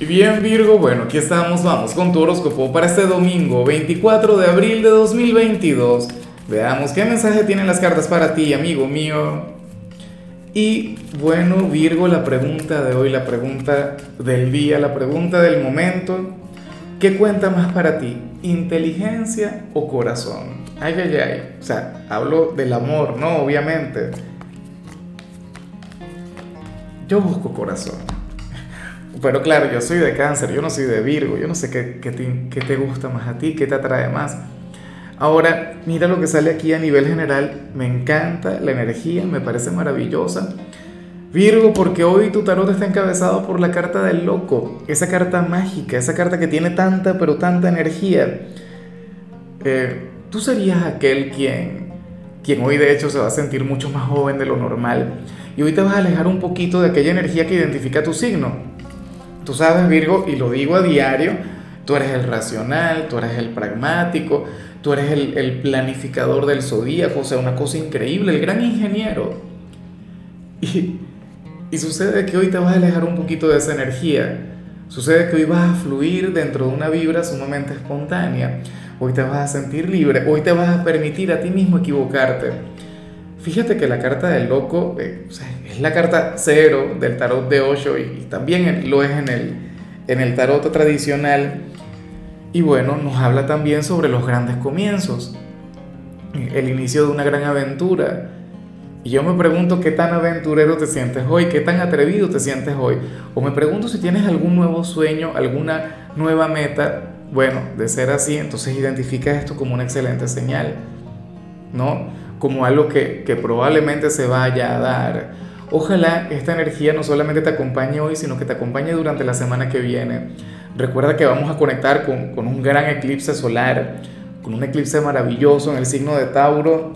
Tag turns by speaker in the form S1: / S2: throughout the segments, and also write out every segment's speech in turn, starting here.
S1: Y bien Virgo, bueno, aquí estamos, vamos con tu horóscopo para este domingo 24 de abril de 2022. Veamos qué mensaje tienen las cartas para ti, amigo mío. Y bueno, Virgo, la pregunta de hoy, la pregunta del día, la pregunta del momento, ¿qué cuenta más para ti? ¿Inteligencia o corazón? Ay, ay, ay. O sea, hablo del amor, ¿no? Obviamente. Yo busco corazón. Pero claro, yo soy de cáncer, yo no soy de Virgo, yo no sé qué, qué, te, qué te gusta más a ti, qué te atrae más. Ahora, mira lo que sale aquí a nivel general, me encanta la energía, me parece maravillosa. Virgo, porque hoy tu tarot está encabezado por la carta del loco, esa carta mágica, esa carta que tiene tanta, pero tanta energía. Eh, tú serías aquel quien, quien hoy de hecho se va a sentir mucho más joven de lo normal y hoy te vas a alejar un poquito de aquella energía que identifica tu signo. Tú sabes, Virgo, y lo digo a diario, tú eres el racional, tú eres el pragmático, tú eres el, planificador del zodíaco, o sea, una cosa increíble, el gran ingeniero. Y, y sucede que hoy te vas a alejar un poquito de esa energía. Sucede que hoy vas a fluir dentro de una vibra sumamente espontánea. Hoy te vas a sentir libre. Hoy te vas a permitir a ti mismo equivocarte. Fíjate que la carta del loco eh, es la carta cero del tarot de Osho y, también lo es en el, en el tarot tradicional. Y bueno, nos habla también sobre los grandes comienzos, el inicio de una gran aventura. Y yo me pregunto qué tan aventurero te sientes hoy, qué tan atrevido te sientes hoy. O me pregunto si tienes algún nuevo sueño, alguna nueva meta. Bueno, de ser así, entonces identifica esto como una excelente señal, ¿no? Como algo que, que probablemente se vaya a dar. Ojalá esta energía no solamente te acompañe hoy, sino que te acompañe durante la semana que viene. Recuerda que vamos a conectar con, con un gran eclipse solar, con un eclipse maravilloso en el signo de Tauro.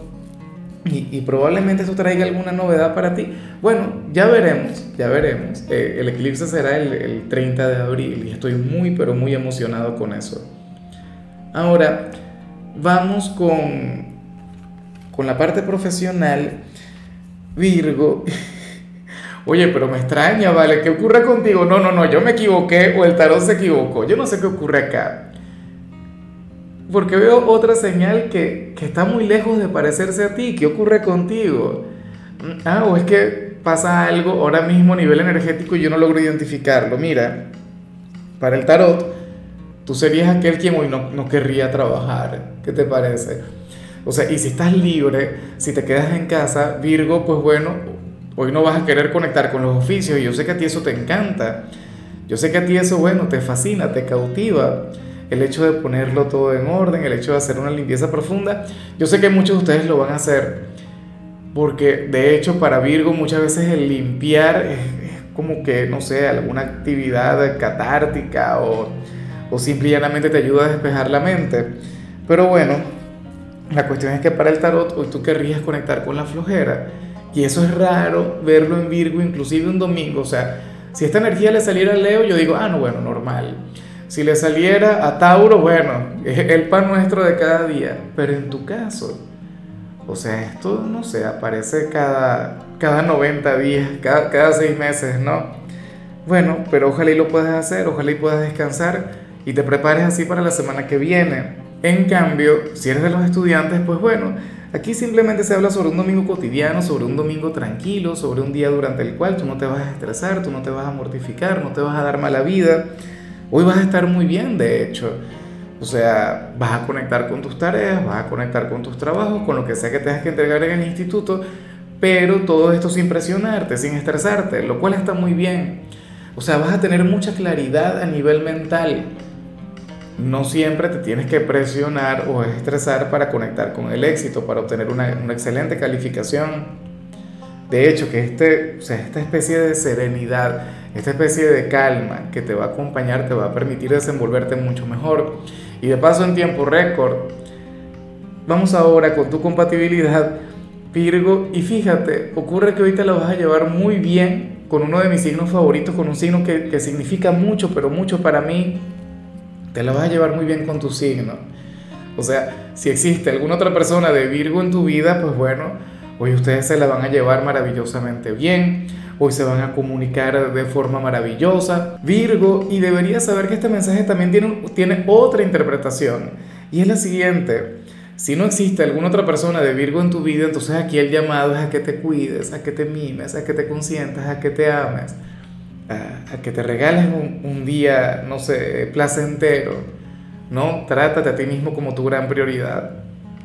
S1: Y, y, probablemente eso traiga alguna novedad para ti. Bueno, ya veremos, ya veremos. Eh, el eclipse será el, el 30 de abril y estoy muy, pero muy emocionado con eso. Ahora, vamos con, con la parte profesional, Virgo, oye, pero me extraña, ¿vale? ¿Qué ocurre contigo? No, no, no, yo me equivoqué o el tarot se equivocó. Yo no sé qué ocurre acá. Porque veo otra señal que, que está muy lejos de parecerse a ti. ¿Qué ocurre contigo? Ah, o es que pasa algo ahora mismo a nivel energético y yo no logro identificarlo. Mira, para el tarot, tú serías aquel quien hoy no, no querría trabajar. ¿Qué te parece? O sea, y si estás libre, si te quedas en casa, Virgo, pues bueno, hoy no vas a querer conectar con los oficios y yo sé que a ti eso te encanta. Yo sé que a ti eso, bueno, te fascina, te cautiva. El hecho de ponerlo todo en orden, el hecho de hacer una limpieza profunda. Yo sé que muchos de ustedes lo van a hacer. Porque de hecho para Virgo muchas veces el limpiar es, como que, no sé, alguna actividad catártica o, o simplemente te ayuda a despejar la mente. Pero bueno, la cuestión es que para el tarot hoy tú querrías conectar con la flojera. Y eso es raro verlo en Virgo, inclusive un domingo. O sea, si esta energía le saliera a Leo, yo digo, ah, no, bueno, normal. Si le saliera a Tauro, bueno, es el pan nuestro de cada día. Pero en tu caso, o sea, esto, no sé, aparece cada, cada 90 días, cada, cada 6 meses, ¿no? Bueno, pero ojalá y lo puedas hacer, ojalá y puedas descansar y te prepares así para la semana que viene. En cambio, si eres de los estudiantes, pues bueno, aquí simplemente se habla sobre un domingo cotidiano, sobre un domingo tranquilo, sobre un día durante el cual tú no te vas a estresar, tú no te vas a mortificar, no te vas a dar mala vida. Hoy vas a estar muy bien, de hecho. O sea, vas a conectar con tus tareas, vas a conectar con tus trabajos, con lo que sea que tengas que entregar en el instituto, pero todo esto sin presionarte, sin estresarte, lo cual está muy bien. O sea, vas a tener mucha claridad a nivel mental no siempre te tienes que presionar o estresar para conectar con el éxito, para obtener una, excelente calificación. De hecho, que este, o sea, esta especie de serenidad, esta especie de calma que te va a acompañar, te va a permitir desenvolverte mucho mejor. Y de paso en tiempo récord. Vamos ahora con tu compatibilidad, Virgo. Y fíjate, ocurre que te la vas a llevar muy bien con uno de mis signos favoritos, con un signo que, que significa mucho, pero mucho para mí, te la vas a llevar muy bien con tu signo. O sea, si existe alguna otra persona de Virgo en tu vida, pues bueno, hoy ustedes se la van a llevar maravillosamente bien. hoy se van a comunicar de forma maravillosa. Virgo, y deberías saber que este mensaje también tiene, tiene otra interpretación, y es la siguiente. Si no existe alguna otra persona de Virgo en tu vida, entonces aquí el llamado es a que te cuides, a que te mimes, a que te consientas, a que te ames, a, que te regales un, un, día, no sé, placentero, ¿no? Trátate a ti mismo como tu gran prioridad.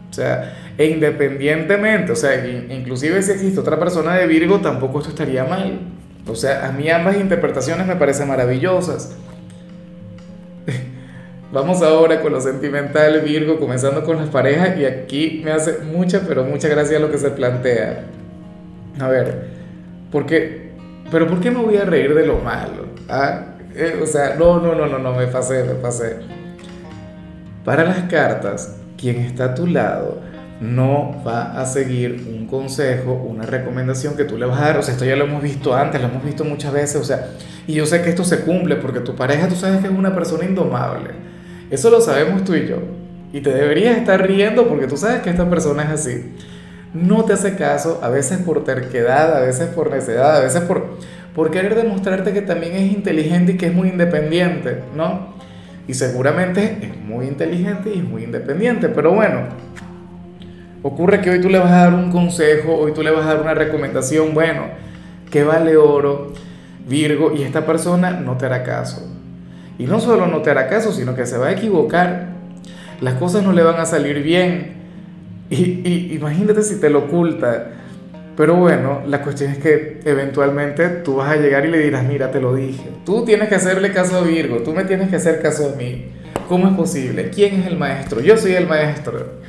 S1: O sea, e independientemente, o sea, inclusive si existe otra persona de Virgo, tampoco esto estaría mal. O sea, a mí ambas interpretaciones me parecen maravillosas. Vamos ahora con lo sentimental, Virgo, comenzando con las parejas, y aquí me hace mucha, pero mucha gracia lo que se plantea. A ver, ¿por qué? ¿Pero por qué me voy a reír de lo malo? ¿Ah? Eh, o sea, no, no, no, no, no, me pasé, me pasé. Para las cartas, quien está a tu lado no va a seguir un consejo, una recomendación que tú le vas a dar. O sea, esto ya lo hemos visto antes, lo hemos visto muchas veces. O sea, y yo sé que esto se cumple porque tu pareja, tú sabes que es una persona indomable. Eso lo sabemos tú y yo. Y te deberías estar riendo porque tú sabes que esta persona es así. No te hace caso, a veces por terquedad, a veces por necedad, a veces por, querer demostrarte que también es inteligente y que es muy independiente, ¿no? Y seguramente es muy inteligente y es muy independiente, pero bueno, ocurre que hoy tú le vas a dar un consejo, hoy tú le vas a dar una recomendación, bueno, que vale oro, Virgo, y esta persona no te hará caso. Y no solo no te hará caso, sino que se va a equivocar. Las cosas no le van a salir bien. Y, imagínate si te lo oculta. Pero bueno, la cuestión es que eventualmente tú vas a llegar y le dirás, mira, te lo dije. Tú tienes que hacerle caso a Virgo, tú me tienes que hacer caso a mí. ¿Cómo es posible? ¿Quién es el maestro? Yo soy el maestro.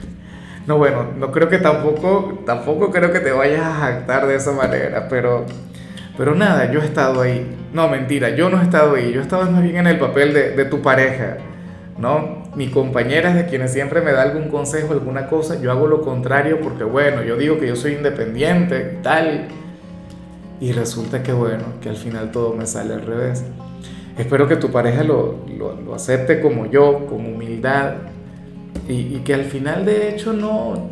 S1: No, bueno, no creo que tampoco, tampoco creo que te vayas a jactar de esa manera, pero pero nada, yo he estado ahí. No, mentira, yo no he estado ahí. Yo he estado más bien en el papel de, de tu pareja, ¿no? Mi compañera es de quienes siempre me da algún consejo, alguna cosa. Yo hago lo contrario porque, bueno, yo digo que yo soy independiente tal. Y resulta que, bueno, que al final todo me sale al revés. Espero que tu pareja lo, lo, lo acepte como yo, con humildad. Y, y que al final, de hecho, no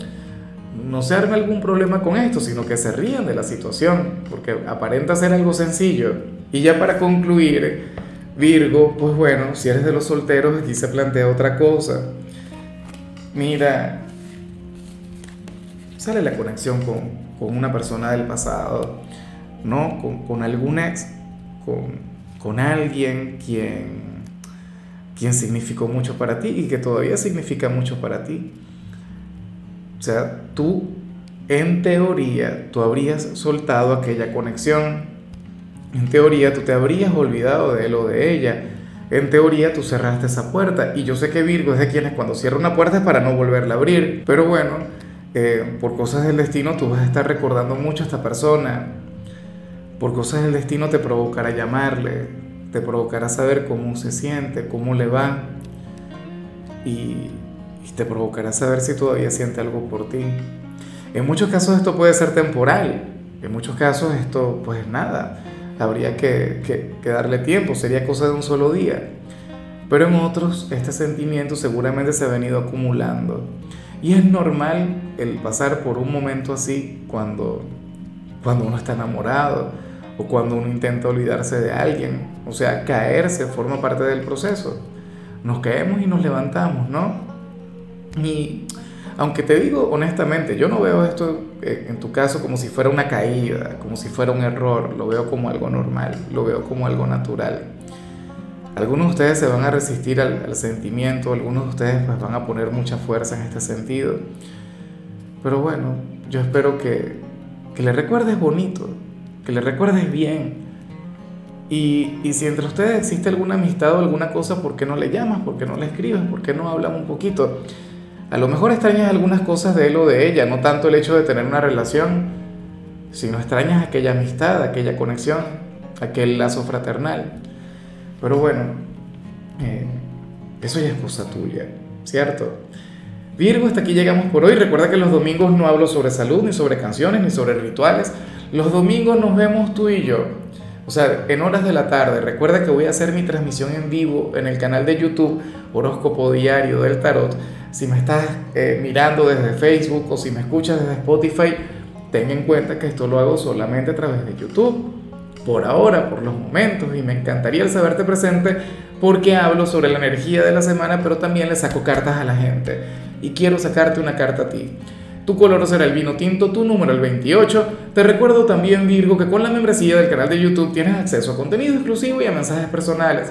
S1: no se arme algún problema con esto, sino que se rían de la situación, porque aparenta ser algo sencillo. Y ya para concluir, Virgo, pues bueno, si eres de los solteros, aquí se plantea otra cosa. Mira, sale la conexión con, una persona del pasado, ¿no? Con, con algún ex, con, con alguien quien, quien significó mucho para ti y que todavía significa mucho para ti. O sea, tú, en teoría, tú habrías soltado aquella conexión. En teoría, tú te habrías olvidado de él o de ella. En teoría, tú cerraste esa puerta. Y yo sé que Virgo es de quienes cuando cierra una puerta es para no volverla a abrir. Pero bueno, eh, por cosas del destino, tú vas a estar recordando mucho a esta persona. Por cosas del destino te provocará llamarle, te provocará saber cómo se siente, cómo le va. Y, y te provocará saber si todavía siente algo por ti. En muchos casos esto puede ser temporal, en muchos casos esto pues nada, habría que, que, darle tiempo, sería cosa de un solo día. Pero en otros este sentimiento seguramente se ha venido acumulando. Y es normal el pasar por un momento así cuando, cuando uno está enamorado o cuando uno intenta olvidarse de alguien. O sea, caerse forma parte del proceso. Nos caemos y nos levantamos, ¿no? Y aunque te digo honestamente, yo no veo esto eh, en tu caso como si fuera una caída, como si fuera un error, lo veo como algo normal, lo veo como algo natural. Algunos de ustedes se van a resistir al, sentimiento, algunos de ustedes pues, van a poner mucha fuerza en este sentido. Pero bueno, yo espero que, que le recuerdes bonito, que le recuerdes bien. Y, y, si entre ustedes existe alguna amistad o alguna cosa, ¿por qué no le llamas? ¿Por qué no le escribes? ¿Por qué no hablan un poquito? A lo mejor extrañas algunas cosas de él o de ella, no tanto el hecho de tener una relación, sino extrañas aquella amistad, aquella conexión, aquel lazo fraternal. Pero bueno, eh, eso ya es cosa tuya, ¿cierto? Virgo, hasta aquí llegamos por hoy. Recuerda que los domingos no hablo sobre salud, ni sobre canciones, ni sobre rituales. Los domingos nos vemos tú y yo. O sea, en horas de la tarde. Recuerda que voy a hacer mi transmisión en vivo en el canal de YouTube Horóscopo Diario del Tarot si me estás eh, mirando desde Facebook o si me escuchas desde Spotify, ten en cuenta que esto lo hago solamente a través de YouTube. por ahora, por los momentos, y me encantaría el saberte presente porque hablo sobre la energía de la semana, pero también le saco cartas a la gente. Y quiero sacarte una carta a ti. Tu color será el vino tinto, tu número el 28. Te recuerdo también, Virgo, que con la membresía del canal de YouTube tienes acceso a contenido exclusivo y a mensajes personales.